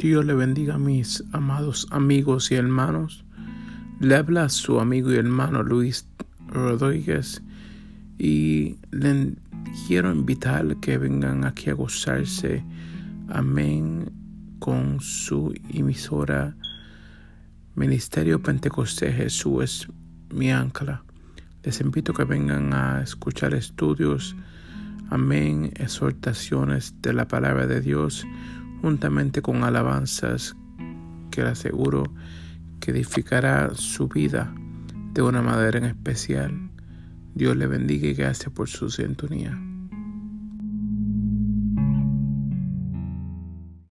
Dios le bendiga a mis amados amigos y hermanos. Le habla su amigo y hermano Luis Rodríguez y le quiero invitar que vengan aquí a gozarse. Amén. Con su emisora Ministerio Pentecostés Jesús es mi ancla. Les invito a que vengan a escuchar estudios. Amén. Exhortaciones de la palabra de Dios juntamente con alabanzas que le aseguro que edificará su vida de una manera en especial. Dios le bendiga y gracias por su sintonía.